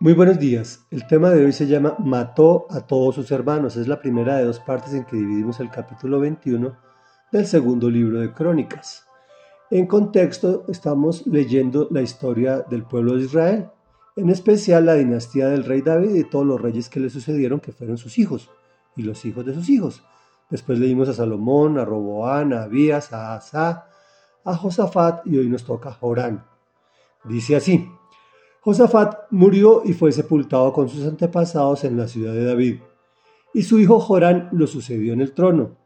Muy buenos días. El tema de hoy se llama Mató a todos sus hermanos. Es la primera de dos partes en que dividimos el capítulo 21 del segundo libro de Crónicas. En contexto estamos leyendo la historia del pueblo de Israel, en especial la dinastía del rey David y todos los reyes que le sucedieron que fueron sus hijos y los hijos de sus hijos. Después leímos a Salomón, a Roboán, a Abías, a Asa, a Josafat y hoy nos toca a Jorán. Dice así. Josafat murió y fue sepultado con sus antepasados en la ciudad de David, y su hijo Jorán lo sucedió en el trono.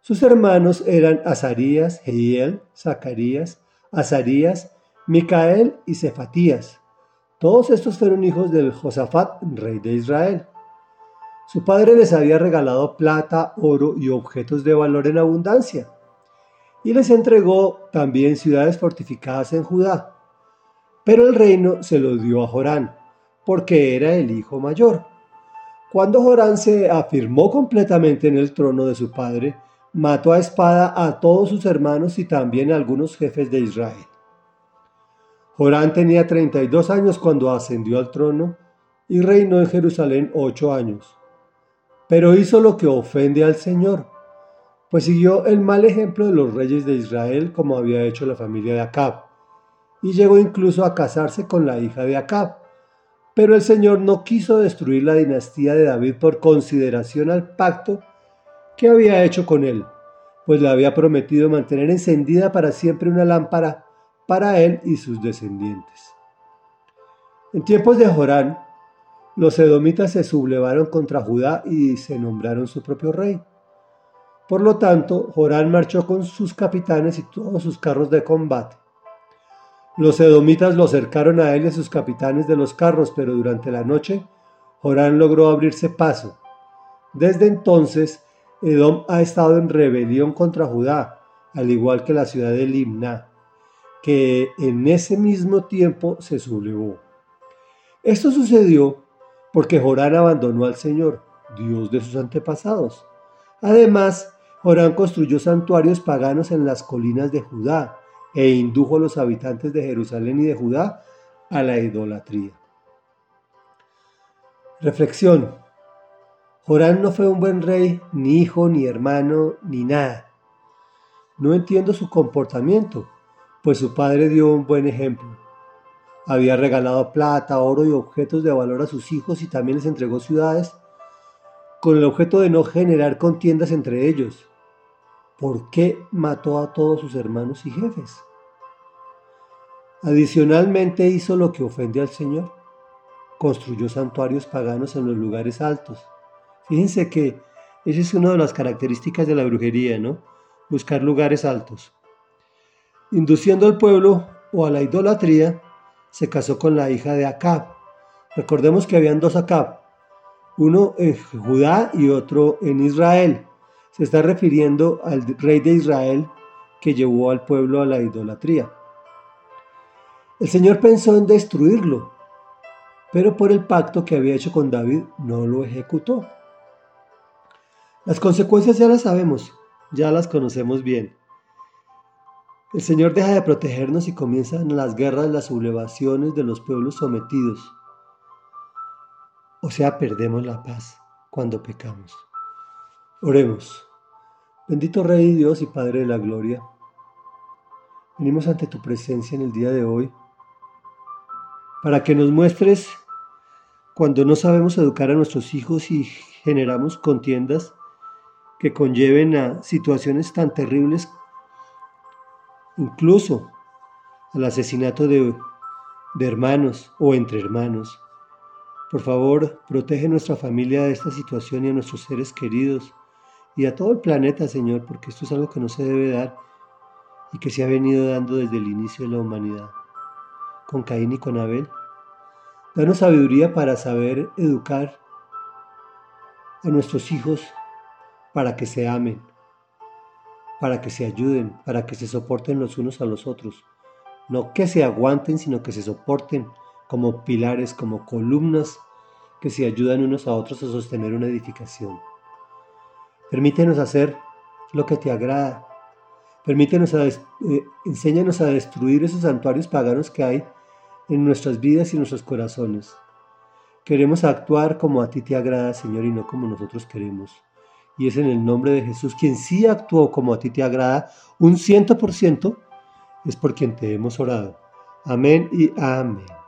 Sus hermanos eran Azarías, Jehiel, Zacarías, Azarías, Micael y Cefatías. Todos estos fueron hijos del Josafat, rey de Israel. Su padre les había regalado plata, oro y objetos de valor en abundancia, y les entregó también ciudades fortificadas en Judá pero el reino se lo dio a Jorán, porque era el hijo mayor. Cuando Jorán se afirmó completamente en el trono de su padre, mató a espada a todos sus hermanos y también a algunos jefes de Israel. Jorán tenía 32 años cuando ascendió al trono y reinó en Jerusalén ocho años. Pero hizo lo que ofende al Señor, pues siguió el mal ejemplo de los reyes de Israel como había hecho la familia de Acab y llegó incluso a casarse con la hija de Acab. Pero el Señor no quiso destruir la dinastía de David por consideración al pacto que había hecho con él, pues le había prometido mantener encendida para siempre una lámpara para él y sus descendientes. En tiempos de Jorán, los edomitas se sublevaron contra Judá y se nombraron su propio rey. Por lo tanto, Jorán marchó con sus capitanes y todos sus carros de combate los edomitas lo cercaron a él y a sus capitanes de los carros, pero durante la noche Jorán logró abrirse paso. Desde entonces, Edom ha estado en rebelión contra Judá, al igual que la ciudad de Limna, que en ese mismo tiempo se sublevó. Esto sucedió porque Jorán abandonó al Señor, Dios de sus antepasados. Además, Jorán construyó santuarios paganos en las colinas de Judá, e indujo a los habitantes de Jerusalén y de Judá a la idolatría. Reflexión. Jorán no fue un buen rey, ni hijo, ni hermano, ni nada. No entiendo su comportamiento, pues su padre dio un buen ejemplo. Había regalado plata, oro y objetos de valor a sus hijos y también les entregó ciudades con el objeto de no generar contiendas entre ellos. ¿Por qué mató a todos sus hermanos y jefes? Adicionalmente hizo lo que ofende al Señor. Construyó santuarios paganos en los lugares altos. Fíjense que esa es una de las características de la brujería, ¿no? Buscar lugares altos. Induciendo al pueblo o a la idolatría, se casó con la hija de Acab. Recordemos que habían dos Acab, uno en Judá y otro en Israel se está refiriendo al rey de Israel que llevó al pueblo a la idolatría. El Señor pensó en destruirlo, pero por el pacto que había hecho con David no lo ejecutó. Las consecuencias ya las sabemos, ya las conocemos bien. El Señor deja de protegernos y comienzan las guerras, las sublevaciones de los pueblos sometidos. O sea, perdemos la paz cuando pecamos. Oremos. Bendito Rey Dios y Padre de la Gloria, venimos ante tu presencia en el día de hoy para que nos muestres cuando no sabemos educar a nuestros hijos y generamos contiendas que conlleven a situaciones tan terribles, incluso al asesinato de, hermanos o entre hermanos. Por favor, protege nuestra familia de esta situación y a nuestros seres queridos y a todo el planeta, Señor, porque esto es algo que no se debe dar y que se ha venido dando desde el inicio de la humanidad, con Caín y con Abel. Danos sabiduría para saber educar a nuestros hijos para que se amen, para que se ayuden, para que se soporten los unos a los otros. No que se aguanten, sino que se soporten como pilares, como columnas que se ayudan unos a otros a sostener una edificación. Permítenos hacer lo que te agrada. Permítenos a, eh, enséñanos a destruir esos santuarios paganos que hay en nuestras vidas y nuestros corazones. Queremos actuar como a ti te agrada, Señor, y no como nosotros queremos. Y es en el nombre de Jesús, quien sí actuó como a ti te agrada, un ciento por ciento, es por quien te hemos orado. Amén y amén.